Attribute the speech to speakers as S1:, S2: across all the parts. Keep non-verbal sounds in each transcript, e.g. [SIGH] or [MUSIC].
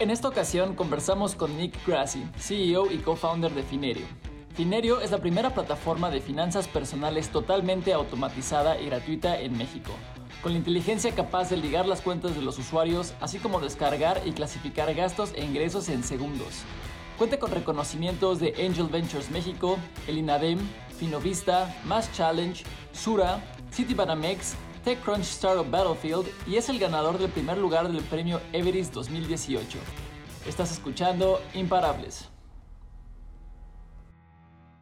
S1: En esta ocasión conversamos con Nick Grassi, CEO y co-founder de Finerio. Finerio es la primera plataforma de finanzas personales totalmente automatizada y gratuita en México, con la inteligencia capaz de ligar las cuentas de los usuarios, así como descargar y clasificar gastos e ingresos en segundos. Cuenta con reconocimientos de Angel Ventures México, el INADEM, Finovista, Mass Challenge, Sura, Citibanamex, TechCrunch Startup Battlefield y es el ganador del primer lugar del premio Everest 2018. Estás escuchando Imparables.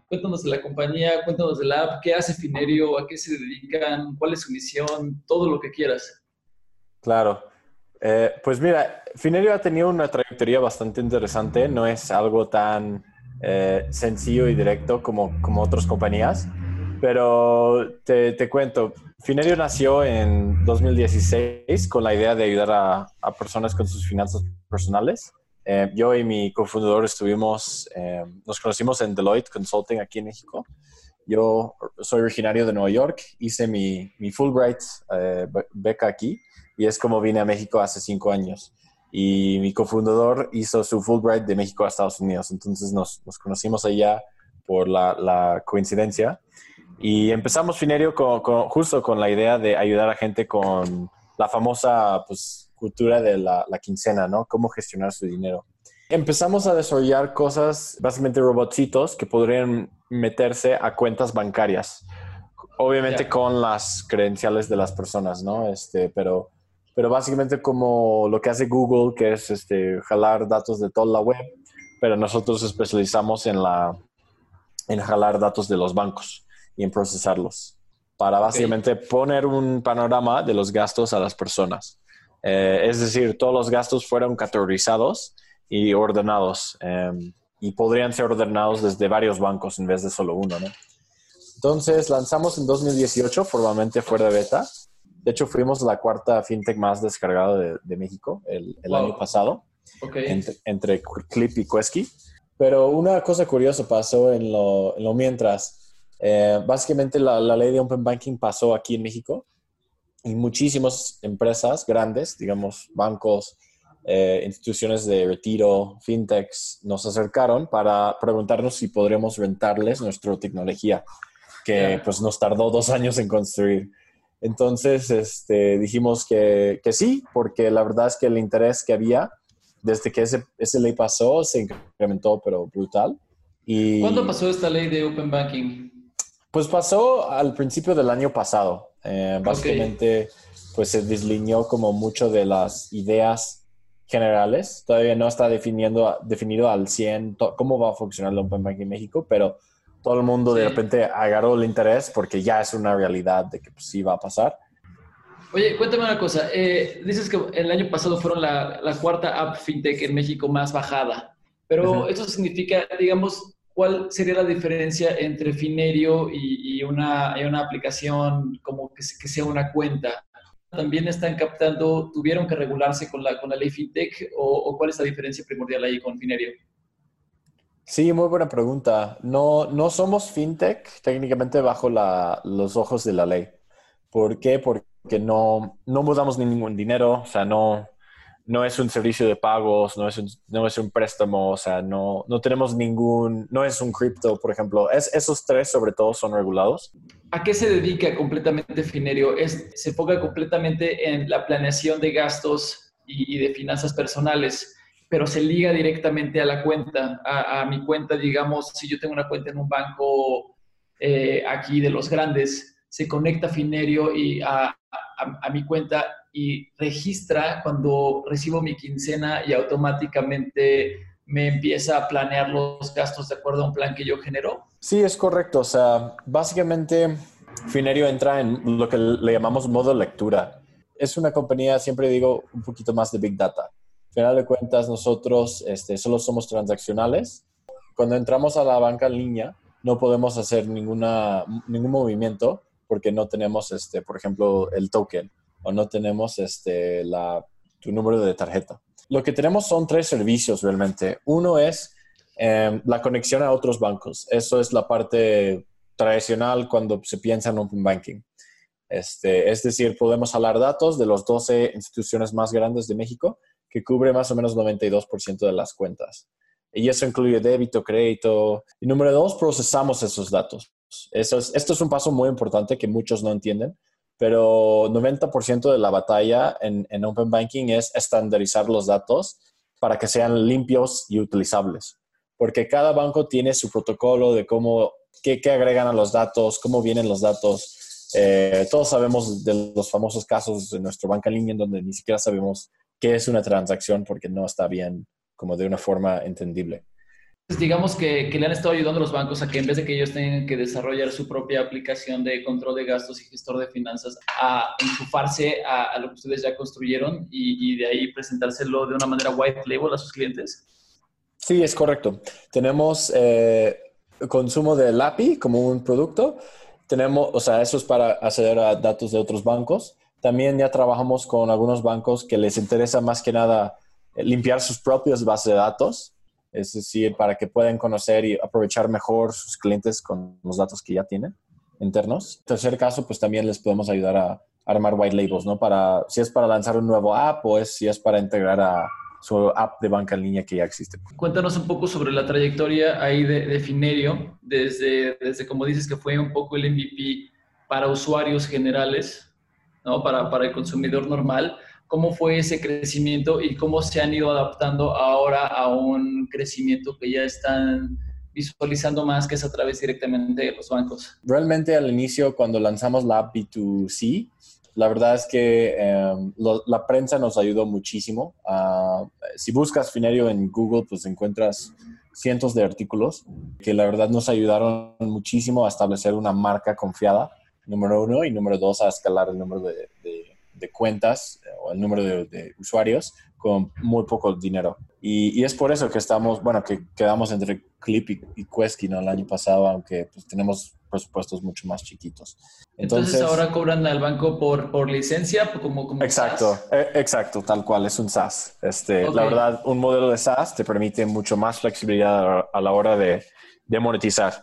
S1: Cuéntanos de la compañía, cuéntanos de la app, qué hace Finerio, a qué se dedican, cuál es su misión, todo lo que quieras.
S2: Claro. Eh, pues mira, Finerio ha tenido una trayectoria bastante interesante, no es algo tan eh, sencillo y directo como, como otras compañías, pero te, te, cuento, Finerio nació en 2016 con la idea de ayudar a, a personas con sus finanzas personales eh, yo y mi cofundador estuvimos, eh, nos conocimos en Deloitte Consulting aquí en México. Yo soy originario de Nueva York, hice mi, mi Fulbright eh, beca aquí y es como vine a México hace cinco años. Y mi cofundador hizo su Fulbright de México a Estados Unidos. Entonces nos, nos conocimos allá por la, la, coincidencia. Y empezamos Finerio con, con, justo con la idea de ayudar a gente con la famosa pues, cultura de la, quincena, ¿no? Cómo gestionar su dinero. Empezamos a desarrollar cosas, básicamente robotcitos que podrían meterse a cuentas bancarias. Obviamente con las credenciales de las personas, ¿no? Este, pero, pero básicamente como lo que hace Google, que es este, jalar datos de toda la web, pero nosotros especializamos en, la, en jalar datos de los bancos y en procesarlos para básicamente poner un panorama de los gastos a las personas. Eh, es decir, todos los gastos fueron categorizados y ordenados em, y podrían ser ordenados desde varios bancos en vez de solo uno. ¿no? Entonces lanzamos en 2018 formalmente fuera de beta. De hecho, fuimos la cuarta fintech más descargada de, México el, año pasado, entre, Clip y Quesky. Pero una cosa curiosa pasó en lo, mientras. Eh, básicamente la, la, ley de Open Banking pasó aquí en México y muchísimas empresas grandes, digamos bancos, eh, instituciones de retiro, fintechs, nos acercaron para preguntarnos si podríamos rentarles nuestra tecnología, que pues nos tardó dos años en construir. Entonces este, dijimos que, que, sí, porque la verdad es que el interés que había desde que ese, ese ley pasó se incrementó, pero brutal.
S1: Y, ¿Cuándo pasó esta ley de Open Banking?
S2: Pues pasó al principio del año pasado. Eh, básicamente, pues se deslineó como mucho de las ideas generales. Todavía no está definiendo, definido al 100 cómo va a funcionar el Open Banking en México, pero todo el mundo de repente agarró el interés porque ya es una realidad de que pues, sí va a pasar.
S1: Oye, cuéntame una cosa. Eh, dices que el año pasado fueron la, la, cuarta app fintech en México más bajada, pero eso significa, digamos, ¿cuál sería la diferencia entre Finerio y, una, una, aplicación como que, sea una cuenta? ¿También están captando, tuvieron que regularse con la, con la ley FinTech o, cuál es la diferencia primordial ahí con Finerio?
S2: Sí, muy buena pregunta. No, no somos FinTech técnicamente bajo los ojos de la ley. ¿Por qué? Porque no, no mudamos ningún dinero, o sea, no, no es un servicio de pagos, no es un, no es un préstamo, o sea, no, no tenemos ningún, no es un cripto, por ejemplo. Es, esos tres sobre todo son regulados.
S1: ¿A qué se dedica completamente Finerio? Es, se enfoca completamente en la planeación de gastos y, de finanzas personales, pero se liga directamente a la cuenta, a, mi cuenta, digamos, si yo tengo una cuenta en un banco eh, aquí de los grandes, se conecta Finerio y a, a mi cuenta y registra cuando recibo mi quincena y automáticamente me empieza a planear los gastos de acuerdo a un plan que yo genero?
S2: Sí, es correcto. O sea, básicamente Finerio entra en lo que le llamamos modo lectura. Es una compañía, siempre digo, un poquito más de Big Data. Al final de cuentas, nosotros este, solo somos transaccionales. Cuando entramos a la banca en línea, no podemos hacer ninguna, ningún movimiento porque no tenemos, este, por ejemplo, el token o no tenemos este, la, tu número de tarjeta. Lo que tenemos son tres servicios realmente. Uno es em, la conexión a otros bancos. Eso es la parte tradicional cuando se piensa en Open Banking. Este, es decir, podemos hablar datos de los 12 instituciones más grandes de México que cubre más o menos 92% de las cuentas. Y eso incluye débito, crédito. Y número dos, procesamos esos datos. Eso es, esto es un paso muy importante que muchos no entienden, pero 90% de la batalla en, en Open Banking es estandarizar los datos para que sean limpios y utilizables. Porque cada banco tiene su protocolo de cómo, qué, agregan a los datos, cómo vienen los datos. Eh, todos sabemos de los famosos casos de nuestro banca en línea donde ni siquiera sabemos qué es una transacción porque no está bien como de una forma entendible.
S1: Digamos que, que, le han estado ayudando a los bancos a que en vez de que ellos tengan que desarrollar su propia aplicación de control de gastos y gestor de finanzas, a enchufarse a, lo que ustedes ya construyeron y, y, de ahí presentárselo de una manera white label a sus clientes.
S2: Sí, es correcto. Tenemos eh, consumo del API como un producto. Tenemos, o sea, eso es para acceder a datos de otros bancos. También ya trabajamos con algunos bancos que les interesa más que nada limpiar sus propias bases de datos, es decir, para que puedan conocer y aprovechar mejor sus clientes con los datos que ya tienen internos. Tercer caso, pues también les podemos ayudar a armar white labels, ¿no? Para, si es para lanzar un nuevo app o es, si es para integrar a su app de banca en línea que ya existe.
S1: Cuéntanos un poco sobre la trayectoria ahí de, de Finerio, desde, desde, como dices, que fue un poco el MVP para usuarios generales, ¿no? Para, para el consumidor normal cómo fue ese crecimiento y cómo se han ido adaptando ahora a un crecimiento que ya están visualizando más, que es a través directamente de los bancos.
S2: Realmente al inicio, cuando lanzamos la app B2C, la verdad es que eh, lo, la prensa nos ayudó muchísimo. Uh, si buscas Finerio en Google, pues encuentras cientos de artículos que la verdad nos ayudaron muchísimo a establecer una marca confiada, número uno, y número dos, a escalar el número de, de de cuentas o el número de, de usuarios con muy poco dinero. Y, y, es por eso que estamos, bueno, que quedamos entre Clip y, y Quesky ¿no? el año pasado, aunque pues, tenemos presupuestos mucho más chiquitos.
S1: Entonces, Entonces ahora cobran al banco por, por licencia, como, como
S2: Exacto. Eh, exacto, tal cual, es un SaaS. Este, okay. La verdad, un modelo de SaaS te permite mucho más flexibilidad a la hora de, de monetizar,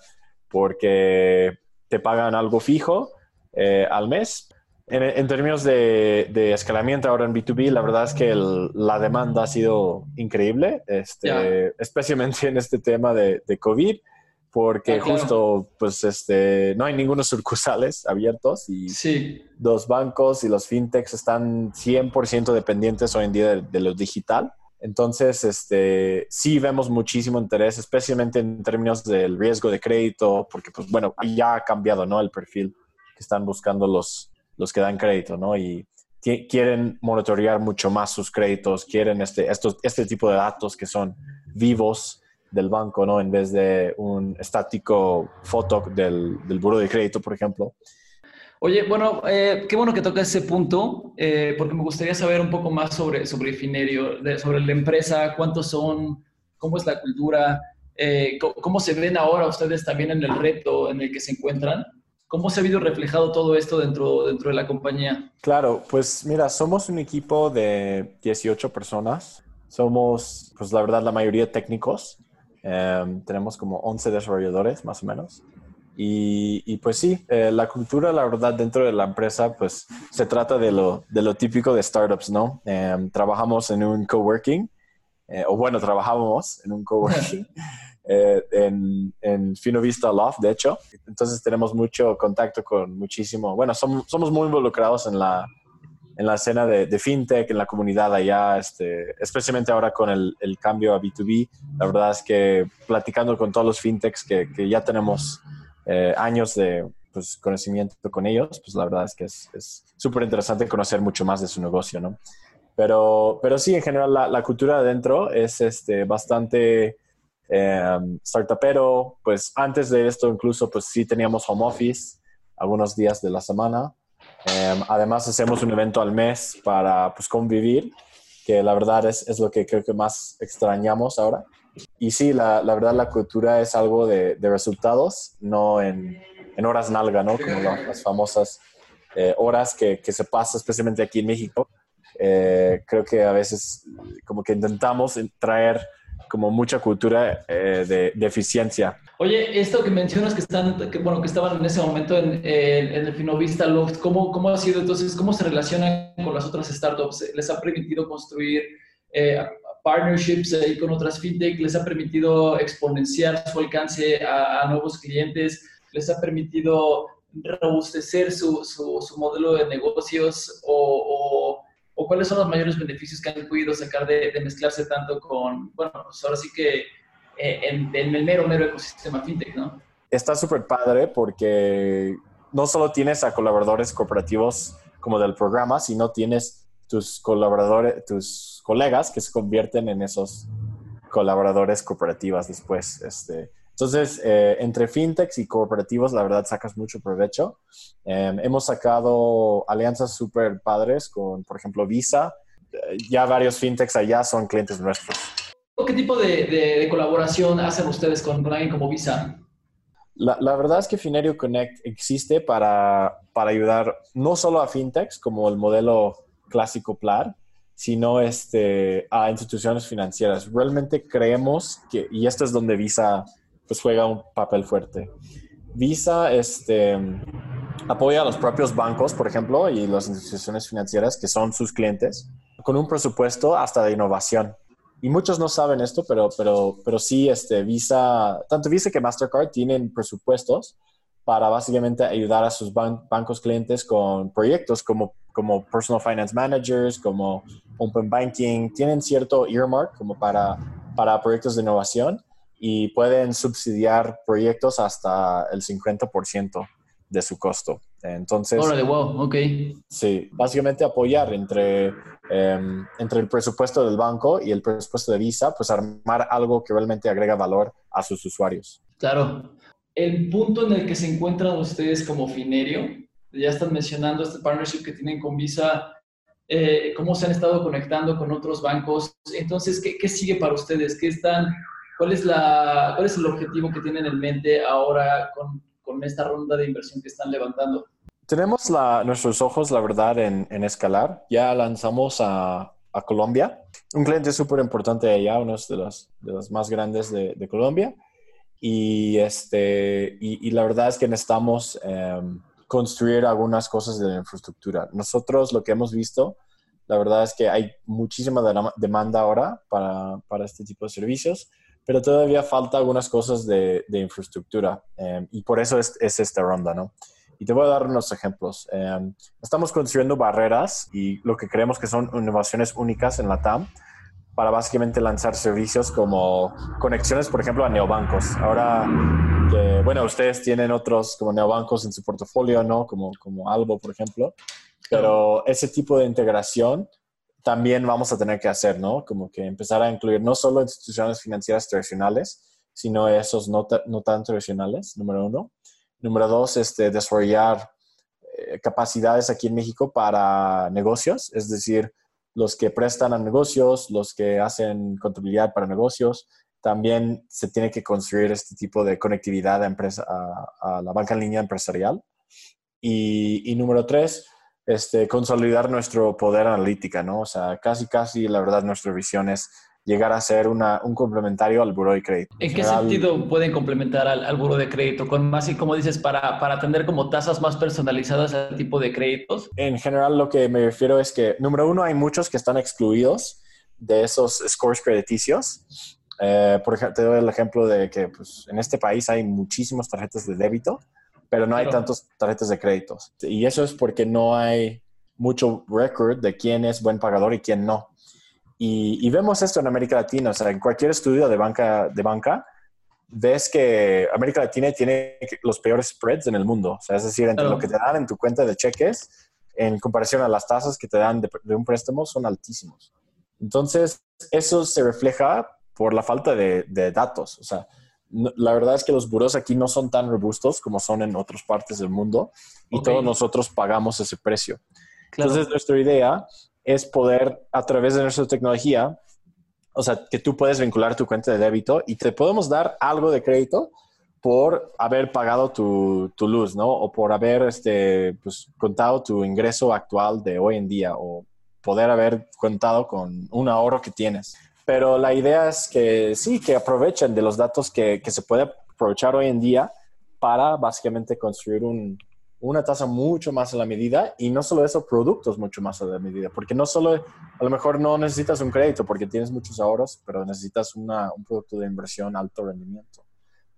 S2: porque te pagan algo fijo eh, al mes, en, en, términos de, de, escalamiento ahora en B2B, la verdad es que el, la demanda ha sido increíble, este, yeah. especialmente en este tema de, de COVID, porque ah, claro. justo pues, este, no hay ningunos sucursales abiertos y
S1: sí.
S2: los bancos y los fintechs están 100% dependientes hoy en día de, de lo digital. Entonces, este, sí vemos muchísimo interés, especialmente en términos del riesgo de crédito, porque, pues, bueno, ya ha cambiado, ¿no? El perfil que están buscando los, los que dan crédito, ¿no? Y quieren monitorear mucho más sus créditos, quieren este, estos, este tipo de datos que son vivos del banco, ¿no? En vez de un estático foto del, del buro de crédito, por ejemplo.
S1: Oye, bueno, eh, qué bueno que toca ese punto, eh, porque me gustaría saber un poco más sobre, sobre Finerio, de, sobre la empresa, cuántos son, cómo es la cultura, eh, cómo se ven ahora ustedes también en el reto en el que se encuentran. ¿Cómo se ha visto reflejado todo esto dentro, dentro de la compañía?
S2: Claro, pues mira, somos un equipo de 18 personas. Somos, pues la verdad, la mayoría técnicos. Eh, tenemos como 11 desarrolladores, más o menos. Y, y pues sí, eh, la cultura, la verdad, dentro de la empresa, pues se trata de lo, de lo típico de startups, ¿no? Eh, trabajamos en un coworking, o bueno, trabajábamos en un coworking. [LAUGHS] eh, en, en Fino Vista Loft, de hecho. Entonces tenemos mucho contacto con muchísimo, bueno, somos, somos muy involucrados en la, en la escena de, de, fintech, en la comunidad allá, este, especialmente ahora con el, el, cambio a B2B. La verdad es que platicando con todos los fintechs que, que ya tenemos eh, años de pues, conocimiento con ellos, pues la verdad es que es súper interesante conocer mucho más de su negocio, ¿no? Pero, pero sí, en general la, la cultura adentro es este, bastante eh, startupero, pues antes de esto incluso pues sí teníamos home office algunos días de la semana. Eh, además hacemos un evento al mes para pues convivir, que la verdad es, es lo que creo que más extrañamos ahora. Y sí, la, la verdad la cultura es algo de, de resultados, no en, en, horas nalga, ¿no? Como las famosas eh, horas que, que, se pasa, especialmente aquí en México. Eh, creo que a veces como que intentamos traer como mucha cultura eh, de, de, eficiencia.
S1: Oye, esto que mencionas que están, que, bueno, que estaban en ese momento en, en, en el Finovista Loft, ¿cómo, ¿cómo ha sido entonces? ¿Cómo se relacionan con las otras startups? ¿Les ha permitido construir partnerships ahí con otras fintech, les ha permitido exponenciar su alcance a, nuevos clientes, les ha permitido robustecer su, su, modelo de negocios o, o, cuáles son los mayores beneficios que han podido sacar de, mezclarse tanto con, bueno, pues ahora sí que eh, en, en, el mero, mero ecosistema fintech, ¿no?
S2: Está súper padre porque no solo tienes a colaboradores cooperativos como del programa, sino tienes tus colaboradores, tus colegas que se convierten en esos colaboradores cooperativas después. Este. Entonces, eh, entre fintechs y cooperativos, la verdad, sacas mucho provecho. Em, hemos sacado alianzas súper padres con, por ejemplo, Visa. Eh, ya varios fintechs allá son clientes nuestros.
S1: ¿Qué tipo de, colaboración hacen ustedes con, alguien como Visa?
S2: La, la, verdad es que Finerio Connect existe para, para ayudar no solo a fintechs, como el modelo clásico PLAR, sino este, a instituciones financieras. Realmente creemos que, y esto es donde Visa pues, juega un papel fuerte. Visa este, apoya a los propios bancos, por ejemplo, y las instituciones financieras que son sus clientes, con un presupuesto hasta de innovación. Y muchos no saben esto, pero, pero, pero sí, este, Visa, tanto Visa que Mastercard tienen presupuestos para básicamente ayudar a sus bancos clientes con proyectos como, como personal finance managers, como open banking, tienen cierto earmark como para, para proyectos de innovación y pueden subsidiar proyectos hasta el 50% de su costo. Entonces,
S1: Órale, wow, ok.
S2: Sí, básicamente apoyar entre, em, entre el presupuesto del banco y el presupuesto de Visa, pues armar algo que realmente agrega valor a sus usuarios.
S1: Claro. El punto en el que se encuentran ustedes como Finerio, ya están mencionando este partnership que tienen con Visa, eh, cómo se han estado conectando con otros bancos. Entonces, ¿qué, sigue para ustedes? ¿Qué están, cuál, es la, ¿Cuál es el objetivo que tienen en mente ahora con, con esta ronda de inversión que están levantando?
S2: Tenemos la, nuestros ojos, la verdad, en, en escalar. Ya lanzamos a, a Colombia. Un cliente súper importante allá, uno de los, de los más grandes de, de Colombia. Y, este, y, y, la verdad es que necesitamos... Eh, construir algunas cosas de la infraestructura. Nosotros lo que hemos visto, la verdad es que hay muchísima demanda ahora para, para este tipo de servicios, pero todavía falta algunas cosas de, de infraestructura eh, y por eso es, es, esta ronda, ¿no? Y te voy a dar unos ejemplos. Eh, estamos construyendo barreras y lo que creemos que son innovaciones únicas en la TAM para básicamente lanzar servicios como conexiones, por ejemplo, a neobancos. Ahora que, bueno, ustedes tienen otros como neobancos en su portafolio, ¿no? Como, como Albo, por ejemplo. Pero ese tipo de integración también vamos a tener que hacer, ¿no? Como que empezar a incluir no solo instituciones financieras tradicionales, sino esos no, no tan tradicionales, número uno. Número dos, este, desarrollar eh, capacidades aquí en México para negocios, es decir, los que prestan a negocios, los que hacen contabilidad para negocios, también se tiene que construir este tipo de conectividad a, empresa, a, la banca en línea empresarial. Y, número tres, este, consolidar nuestro poder analítica, ¿no? O sea, casi, casi, la verdad, nuestra visión es llegar a ser una, un complementario al buro de crédito.
S1: ¿En qué sentido pueden complementar al, al buro de crédito? Con más y como dices, para, para atender como tasas más personalizadas al tipo de créditos.
S2: En general, lo que me refiero es que, número uno, hay muchos que están excluidos de esos scores crediticios. Eh, por ejemplo, te doy el ejemplo de que pues, en este país hay muchísimas tarjetas de débito, pero no hay tantas tarjetas de créditos. Y eso es porque no hay mucho record de quién es buen pagador y quién no. Y, vemos esto en América Latina, o sea, en cualquier estudio de banca, de banca ves que América Latina tiene los peores spreads en el mundo, o sea, es decir, entre lo que te dan en tu cuenta de cheques en comparación a las tasas que te dan de, un préstamo son altísimos. Entonces, eso se refleja por la falta de, datos, o sea, la verdad es que los buros aquí no son tan robustos como son en otras partes del mundo y todos nosotros pagamos ese precio. Entonces, nuestra idea es poder, a través de nuestra tecnología, o sea, que tú puedes vincular tu cuenta de débito y te podemos dar algo de crédito por haber pagado tu, tu luz, ¿no? O por haber este, pues, contado tu ingreso actual de hoy en día o poder haber contado con un ahorro que tienes. Pero la idea es que sí, que aprovechen de los datos que, que se puede aprovechar hoy en día para básicamente construir un, una tasa mucho más a la medida y no solo eso, productos mucho más a la medida, porque no solo, a lo mejor no necesitas un crédito porque tienes muchos ahorros, pero necesitas un producto de inversión alto rendimiento.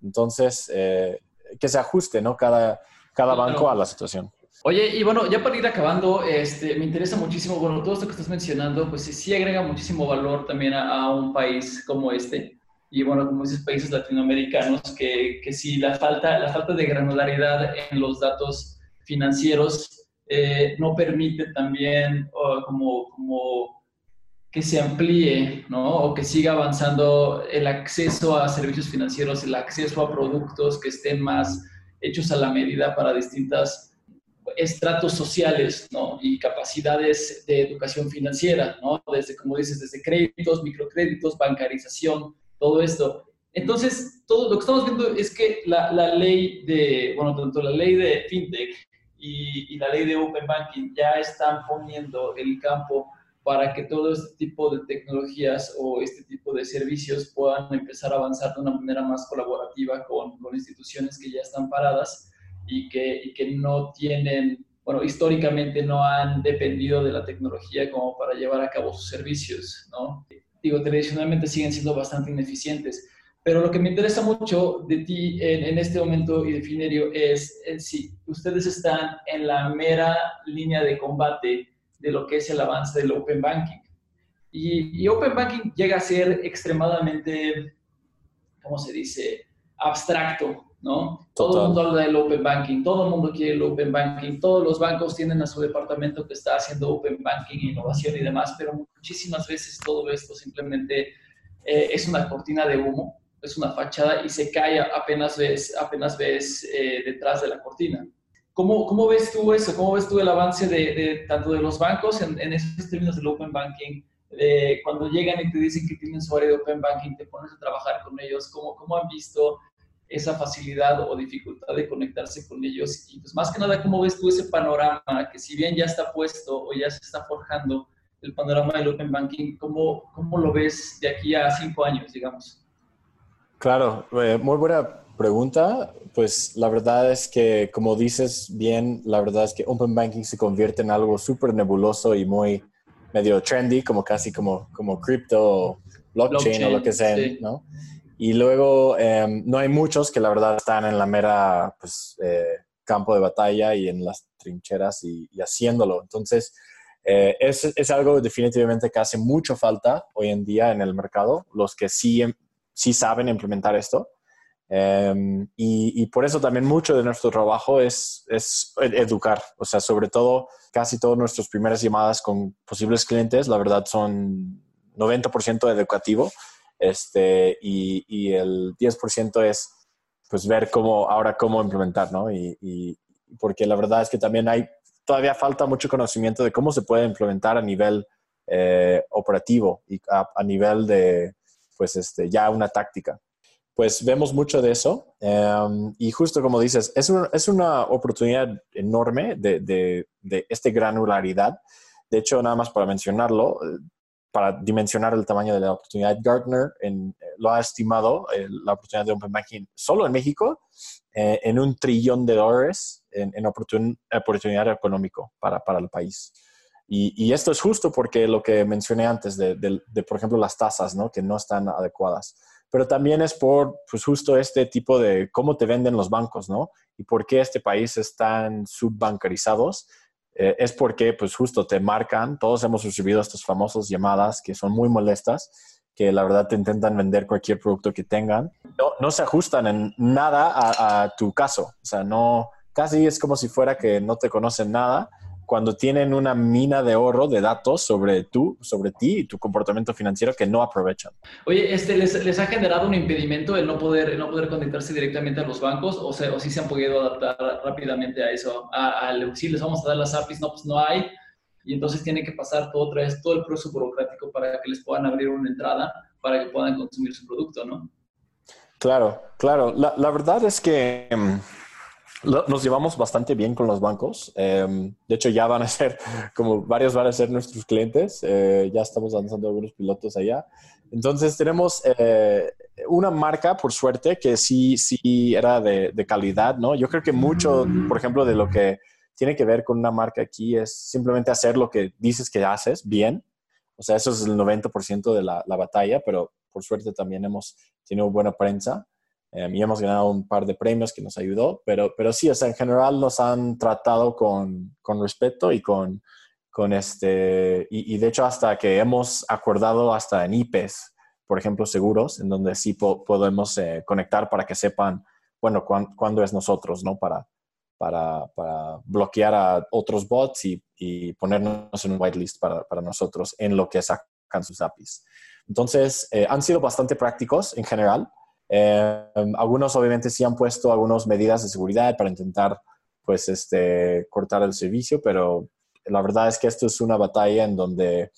S2: Entonces, eh, que se ajuste, ¿no? Cada, cada banco a la situación.
S1: Oye, y bueno, ya para ir acabando, este, me interesa muchísimo, bueno, todo esto que estás mencionando, pues sí, agrega muchísimo valor también a, un país como este. Y bueno, como dices, países latinoamericanos, que, que sí, la falta, la falta de granularidad en los datos financieros eh, no permite también como, como que se amplíe, ¿no? O que siga avanzando el acceso a servicios financieros, el acceso a productos que estén más hechos a la medida para distintas estratos sociales ¿no? y capacidades de educación financiera, ¿no? desde, como dices, desde créditos, microcréditos, bancarización, todo esto. Entonces, todo lo que estamos viendo es que la, la ley de, bueno, tanto la ley de FinTech y, y, la ley de Open Banking ya están poniendo el campo para que todo este tipo de tecnologías o este tipo de servicios puedan empezar a avanzar de una manera más colaborativa con, con instituciones que ya están paradas y que, y que no tienen, bueno, históricamente no han dependido de la tecnología como para llevar a cabo sus servicios, ¿no? Digo, tradicionalmente siguen siendo bastante ineficientes. Pero lo que me interesa mucho de ti en, en este momento y de Finerio es, si ustedes están en la mera línea de combate de lo que es el avance del Open Banking. Y, y, Open Banking llega a ser extremadamente, ¿cómo se dice?, abstracto, ¿no? Todo el mundo habla del Open Banking, todo el mundo quiere el Open Banking, todos los bancos tienen a su departamento que está haciendo Open Banking, innovación y demás, pero muchísimas veces todo esto simplemente eh, es una cortina de humo, es una fachada y se cae apenas ves, apenas ves eh, detrás de la cortina. ¿Cómo, ¿Cómo, ves tú eso? ¿Cómo ves tú el avance de, tanto de los bancos en, en esos términos del Open Banking? cuando llegan y te dicen que tienen su área de Open Banking, te pones a trabajar con ellos, ¿cómo, cómo han visto esa facilidad o dificultad de conectarse con ellos? Y pues más que nada, ¿cómo ves tú ese panorama que si bien ya está puesto o ya se está forjando el panorama del Open Banking, ¿cómo, cómo lo ves de aquí a cinco años, digamos?
S2: Claro, eh, muy buena pregunta, pues la verdad es que, como dices bien, la verdad es que Open Banking se convierte en algo súper nebuloso y muy medio trendy, como casi como, como cripto, blockchain, o lo que sea, ¿no? Y luego em, no hay muchos que la verdad están en la mera pues, eh, campo de batalla y en las trincheras y, haciéndolo. Entonces, eh, es, es, algo definitivamente que hace mucho falta hoy en día en el mercado, los que sí, sí saben implementar esto. Em, y, por eso también mucho de nuestro trabajo es, es educar, o sea, sobre todo casi todas nuestras primeras llamadas con posibles clientes, la verdad son 90% educativo este, y, y el 10% es pues ver cómo, ahora cómo implementar, ¿no? Y, y, porque la verdad es que también hay, todavía falta mucho conocimiento de cómo se puede implementar a nivel eh, operativo y a, a, nivel de, pues, este, ya una táctica pues vemos mucho de eso. Em, y justo como dices, es, es una oportunidad enorme de, de, de esta granularidad. De hecho, nada más para mencionarlo, para dimensionar el tamaño de la oportunidad, Gartner en, lo ha estimado, eh, la oportunidad de Open Banking solo en México, eh, en un trillón de dólares en, oportunidad económico para, para el país. Y, esto es justo porque lo que mencioné antes de, por ejemplo, las tasas, ¿no? que no están adecuadas pero también es por, pues justo este tipo de cómo te venden los bancos, ¿no? Y por qué este país están subbancarizados. Eh, es porque, pues justo te marcan, todos hemos recibido estas famosas llamadas que son muy molestas, que la verdad te intentan vender cualquier producto que tengan. No, no se ajustan en nada a, a tu caso, o sea, no, casi es como si fuera que no te conocen nada cuando tienen una mina de oro de datos sobre tú, sobre ti y tu comportamiento financiero que no aprovechan.
S1: Oye, este, ¿les, les ha generado un impedimento el no poder, el no poder conectarse directamente a los bancos o, sea, o sí se han podido adaptar rápidamente a eso? A, si les vamos a dar las APIs, no, pues no hay. Y entonces tiene que pasar todo, otra vez, todo el proceso burocrático para que les puedan abrir una entrada para que puedan consumir su producto, ¿no?
S2: Claro, claro. La, la verdad es que... Mm, nos llevamos bastante bien con los bancos. Em, de hecho, ya van a ser, [LAUGHS] como varios van a ser nuestros clientes. Eh, ya estamos lanzando algunos pilotos allá. Entonces, tenemos eh, una marca, por suerte, que sí, sí era de, de, calidad, ¿no? Yo creo que mucho, por ejemplo, de lo que tiene que ver con una marca aquí es simplemente hacer lo que dices que haces bien. O sea, eso es el 90% de la, la, batalla, pero por suerte también hemos tenido buena prensa eh, y hemos ganado un par de premios que nos ayudó, pero, pero sí, o sea, en general nos han tratado con, con respeto y con, con este, y, y, de hecho hasta que hemos acordado hasta en IPES, por ejemplo, seguros, en donde sí podemos eh, conectar para que sepan, bueno, cuándo es nosotros, ¿no? Para, para, para, bloquear a otros bots y, y ponernos en un whitelist para, para, nosotros en lo que sacan sus APIs. Entonces, eh, han sido bastante prácticos en general. Eh, algunos obviamente sí han puesto algunas medidas de seguridad para intentar, pues, este, cortar el servicio, pero la verdad es que esto es una batalla en donde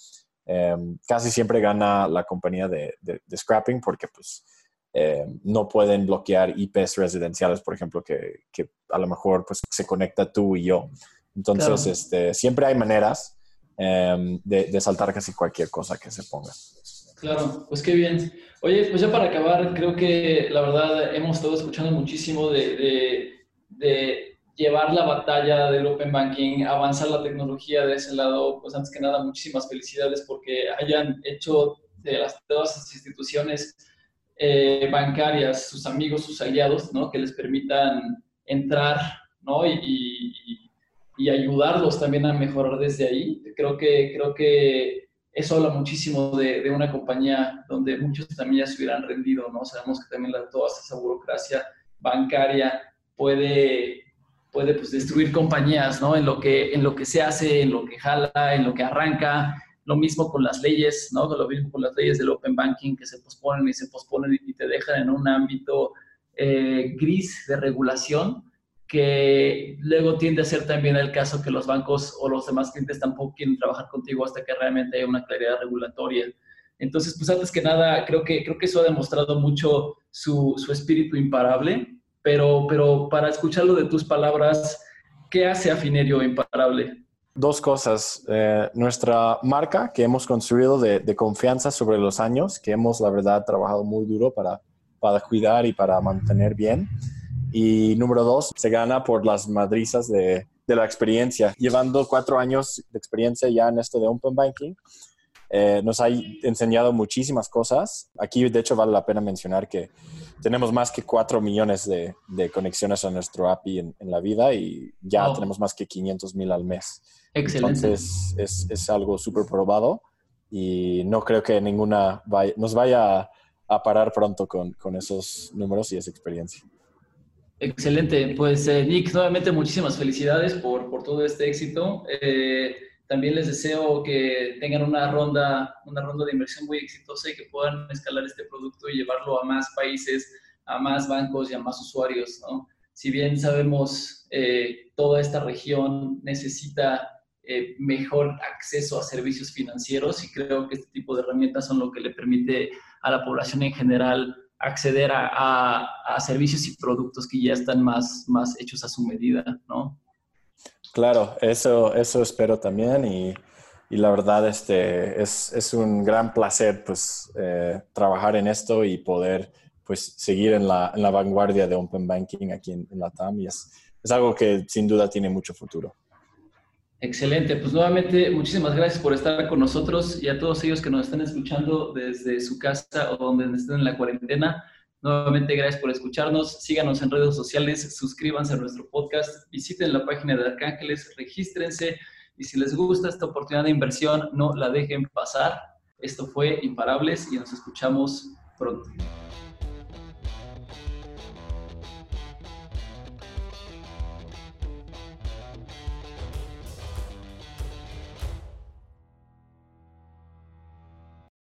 S2: Em, casi siempre gana la compañía de, scrapping porque pues em, no pueden bloquear IPs residenciales, por ejemplo, que, a lo mejor pues se conecta tú y yo. Entonces, este, siempre hay maneras em, de, saltar casi cualquier cosa que se ponga.
S1: Claro, pues qué bien. Oye, pues ya para acabar, creo que la verdad hemos estado escuchando muchísimo de, de llevar la batalla del Open Banking, avanzar la tecnología de ese lado, pues antes que nada, muchísimas felicidades porque hayan hecho de las, todas las instituciones eh, bancarias, sus amigos, sus aliados, ¿no? Que les permitan entrar, ¿no? Y, y, ayudarlos también a mejorar desde ahí. Creo que, creo que eso habla muchísimo de, de, una compañía donde muchos también ya se hubieran rendido, ¿no? Sabemos que también la, toda esa burocracia bancaria puede puede pues, destruir compañías, ¿no? En lo, que, en lo que se hace, en lo que jala, en lo que arranca. Lo mismo con las leyes, ¿no? Lo mismo con las leyes del Open Banking que se posponen y se posponen y te dejan en un ámbito eh, gris de regulación que luego tiende a ser también el caso que los bancos o los demás clientes tampoco quieren trabajar contigo hasta que realmente haya una claridad regulatoria. Entonces, pues antes que nada, creo que, creo que eso ha demostrado mucho su, su espíritu imparable pero, pero para escucharlo de tus palabras, ¿qué hace a Finerio imparable?
S2: Dos cosas. Eh, nuestra marca que hemos construido de, de, confianza sobre los años, que hemos, la verdad, trabajado muy duro para, para cuidar y para mantener bien. Y número dos, se gana por las madrizas de, de la experiencia. Llevando cuatro años de experiencia ya en esto de Open Banking, eh, nos ha enseñado muchísimas cosas. Aquí, de hecho, vale la pena mencionar que tenemos más que 4 millones de, conexiones a nuestro API en, la vida y ya tenemos más que 500 mil al mes.
S1: Excelente.
S2: Entonces, es, es algo súper probado y no creo que ninguna nos vaya a, parar pronto con, con, esos números y esa experiencia.
S1: Excelente. Pues, eh, Nick, nuevamente muchísimas felicidades por, por todo este éxito. Eh, también les deseo que tengan una ronda, una ronda de inversión muy exitosa y que puedan escalar este producto y llevarlo a más países, a más bancos y a más usuarios. ¿no? Si bien sabemos eh, toda esta región necesita eh, mejor acceso a servicios financieros y creo que este tipo de herramientas son lo que le permite a la población en general acceder a, a, servicios y productos que ya están más, más hechos a su medida, ¿no?
S2: Claro, eso, eso espero también y, y la verdad este, es, es, un gran placer pues, eh, trabajar en esto y poder pues, seguir en la, en la vanguardia de Open Banking aquí en, la TAM y es, es algo que sin duda tiene mucho futuro.
S1: Excelente, pues nuevamente muchísimas gracias por estar con nosotros y a todos ellos que nos están escuchando desde su casa o donde estén en la cuarentena. Nuevamente, gracias por escucharnos. Síganos en redes sociales, suscríbanse a nuestro podcast, visiten la página de Arcángeles, regístrense y si les gusta esta oportunidad de inversión, no la dejen pasar. Esto fue Imparables y nos escuchamos pronto.